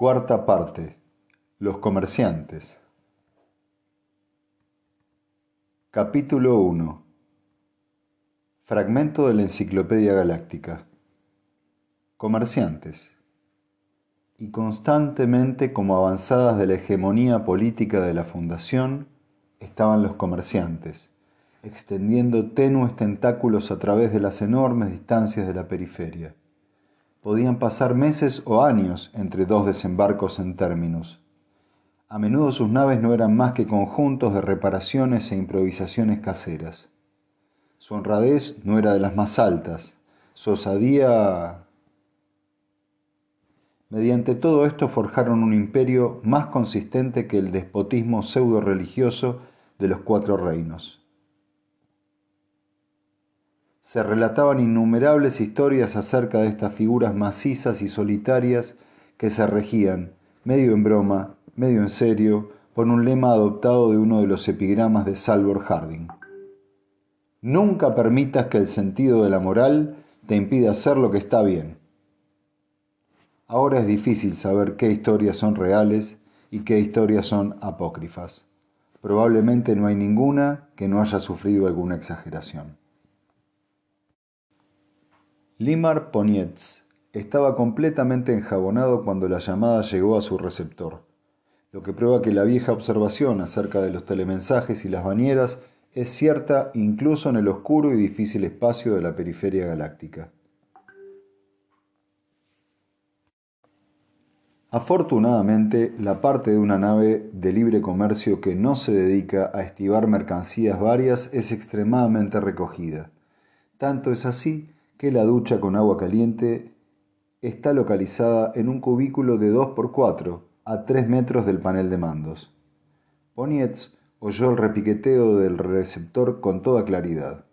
Cuarta parte. Los comerciantes. Capítulo 1. Fragmento de la Enciclopedia Galáctica. Comerciantes. Y constantemente como avanzadas de la hegemonía política de la Fundación, estaban los comerciantes, extendiendo tenues tentáculos a través de las enormes distancias de la periferia podían pasar meses o años entre dos desembarcos en términos. A menudo sus naves no eran más que conjuntos de reparaciones e improvisaciones caseras. Su honradez no era de las más altas, su osadía... Mediante todo esto forjaron un imperio más consistente que el despotismo pseudo-religioso de los cuatro reinos se relataban innumerables historias acerca de estas figuras macizas y solitarias que se regían, medio en broma, medio en serio, por un lema adoptado de uno de los epigramas de Salvor Harding. Nunca permitas que el sentido de la moral te impida hacer lo que está bien. Ahora es difícil saber qué historias son reales y qué historias son apócrifas. Probablemente no hay ninguna que no haya sufrido alguna exageración. Limar Ponietz estaba completamente enjabonado cuando la llamada llegó a su receptor, lo que prueba que la vieja observación acerca de los telemensajes y las bañeras es cierta incluso en el oscuro y difícil espacio de la periferia galáctica. Afortunadamente, la parte de una nave de libre comercio que no se dedica a estivar mercancías varias es extremadamente recogida. Tanto es así que la ducha con agua caliente está localizada en un cubículo de 2x4 a 3 metros del panel de mandos. Ponietz oyó el repiqueteo del receptor con toda claridad.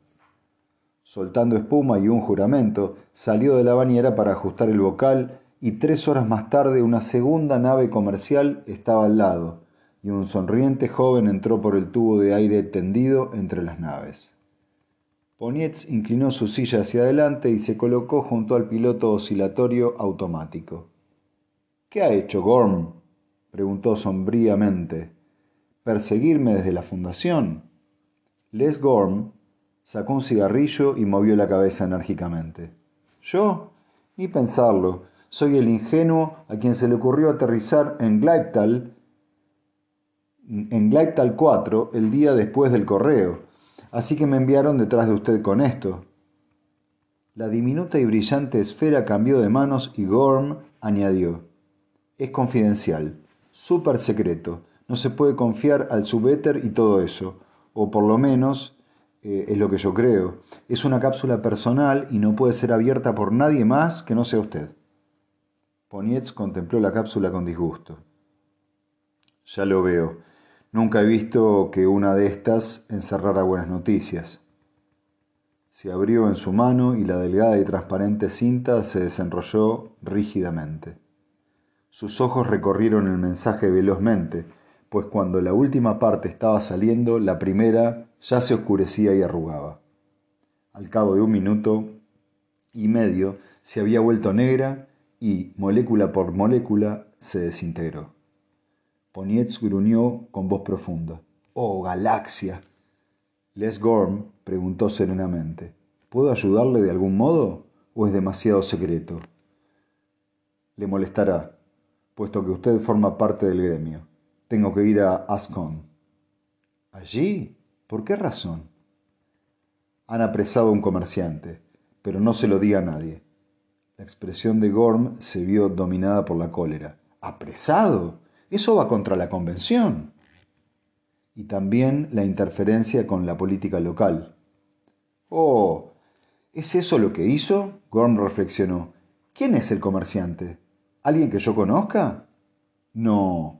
Soltando espuma y un juramento, salió de la bañera para ajustar el bocal y tres horas más tarde una segunda nave comercial estaba al lado y un sonriente joven entró por el tubo de aire tendido entre las naves. Ponietz inclinó su silla hacia adelante y se colocó junto al piloto oscilatorio automático. ¿Qué ha hecho Gorm? preguntó sombríamente. ¿Perseguirme desde la fundación? Les Gorm sacó un cigarrillo y movió la cabeza enérgicamente. ¿Yo? Ni pensarlo. Soy el ingenuo a quien se le ocurrió aterrizar en Gleiptal, en Gleiptal 4 el día después del correo así que me enviaron detrás de usted con esto. La diminuta y brillante esfera cambió de manos y Gorm añadió, es confidencial, súper secreto, no se puede confiar al subéter y todo eso, o por lo menos eh, es lo que yo creo. Es una cápsula personal y no puede ser abierta por nadie más que no sea usted. Ponietz contempló la cápsula con disgusto. Ya lo veo. Nunca he visto que una de estas encerrara buenas noticias. Se abrió en su mano y la delgada y transparente cinta se desenrolló rígidamente. Sus ojos recorrieron el mensaje velozmente, pues cuando la última parte estaba saliendo, la primera ya se oscurecía y arrugaba. Al cabo de un minuto y medio se había vuelto negra y, molécula por molécula, se desintegró. Ponietz gruñó con voz profunda. ¡Oh, galaxia! Les Gorm preguntó serenamente. ¿Puedo ayudarle de algún modo o es demasiado secreto? Le molestará, puesto que usted forma parte del gremio. Tengo que ir a Ascon. ¿Allí? ¿Por qué razón? Han apresado a un comerciante, pero no se lo diga a nadie. La expresión de Gorm se vio dominada por la cólera. ¿Apresado? Eso va contra la convención. Y también la interferencia con la política local. Oh, ¿es eso lo que hizo? Gorm reflexionó. ¿Quién es el comerciante? ¿Alguien que yo conozca? No,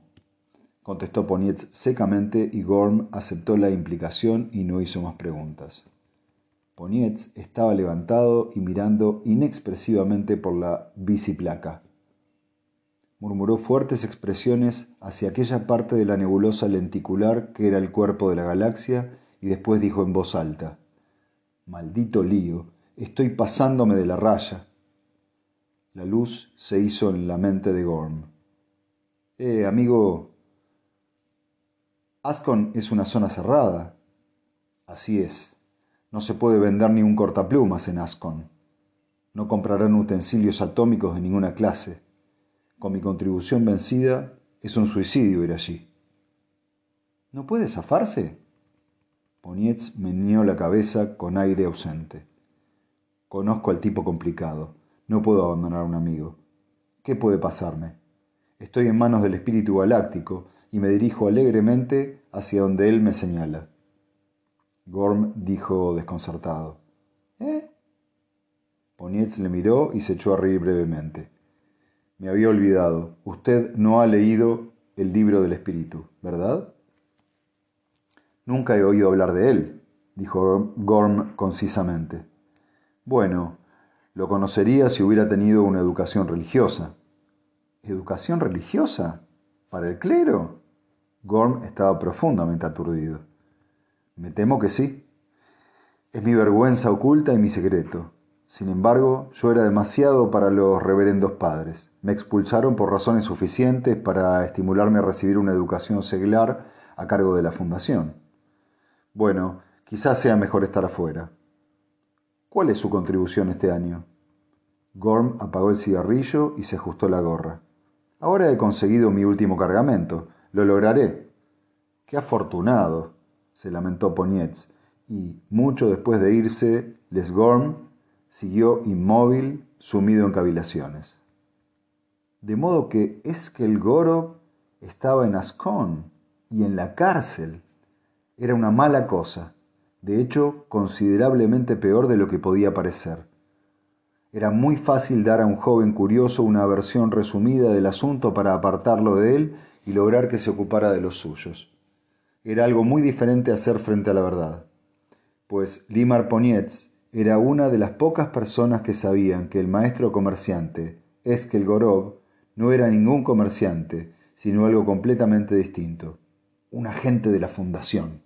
contestó Ponietz secamente y Gorm aceptó la implicación y no hizo más preguntas. Ponietz estaba levantado y mirando inexpresivamente por la biciplaca murmuró fuertes expresiones hacia aquella parte de la nebulosa lenticular que era el cuerpo de la galaxia y después dijo en voz alta, Maldito lío, estoy pasándome de la raya. La luz se hizo en la mente de Gorm. Eh, amigo, Ascon es una zona cerrada. Así es. No se puede vender ni un cortaplumas en Ascon. No comprarán utensilios atómicos de ninguna clase. Con mi contribución vencida, es un suicidio ir allí. ¿No puede zafarse? Ponietz meneó la cabeza con aire ausente. Conozco al tipo complicado. No puedo abandonar a un amigo. ¿Qué puede pasarme? Estoy en manos del espíritu galáctico y me dirijo alegremente hacia donde él me señala. Gorm dijo desconcertado. ¿Eh? Ponietz le miró y se echó a reír brevemente. Me había olvidado. Usted no ha leído el libro del espíritu, ¿verdad? Nunca he oído hablar de él, dijo Gorm concisamente. Bueno, lo conocería si hubiera tenido una educación religiosa. ¿Educación religiosa? ¿Para el clero? Gorm estaba profundamente aturdido. Me temo que sí. Es mi vergüenza oculta y mi secreto. Sin embargo, yo era demasiado para los reverendos padres. Me expulsaron por razones suficientes para estimularme a recibir una educación seglar a cargo de la fundación. Bueno, quizás sea mejor estar afuera. ¿Cuál es su contribución este año? Gorm apagó el cigarrillo y se ajustó la gorra. Ahora he conseguido mi último cargamento. Lo lograré. Qué afortunado, se lamentó Ponietz, y, mucho después de irse, Les Gorm siguió inmóvil, sumido en cavilaciones. De modo que es que el Goro estaba en Ascón y en la cárcel. Era una mala cosa de hecho considerablemente peor de lo que podía parecer. Era muy fácil dar a un joven curioso una versión resumida del asunto para apartarlo de él y lograr que se ocupara de los suyos. Era algo muy diferente hacer frente a la verdad, pues Limar Ponietz era una de las pocas personas que sabían que el maestro comerciante, Eskel Gorov, no era ningún comerciante, sino algo completamente distinto, un agente de la fundación.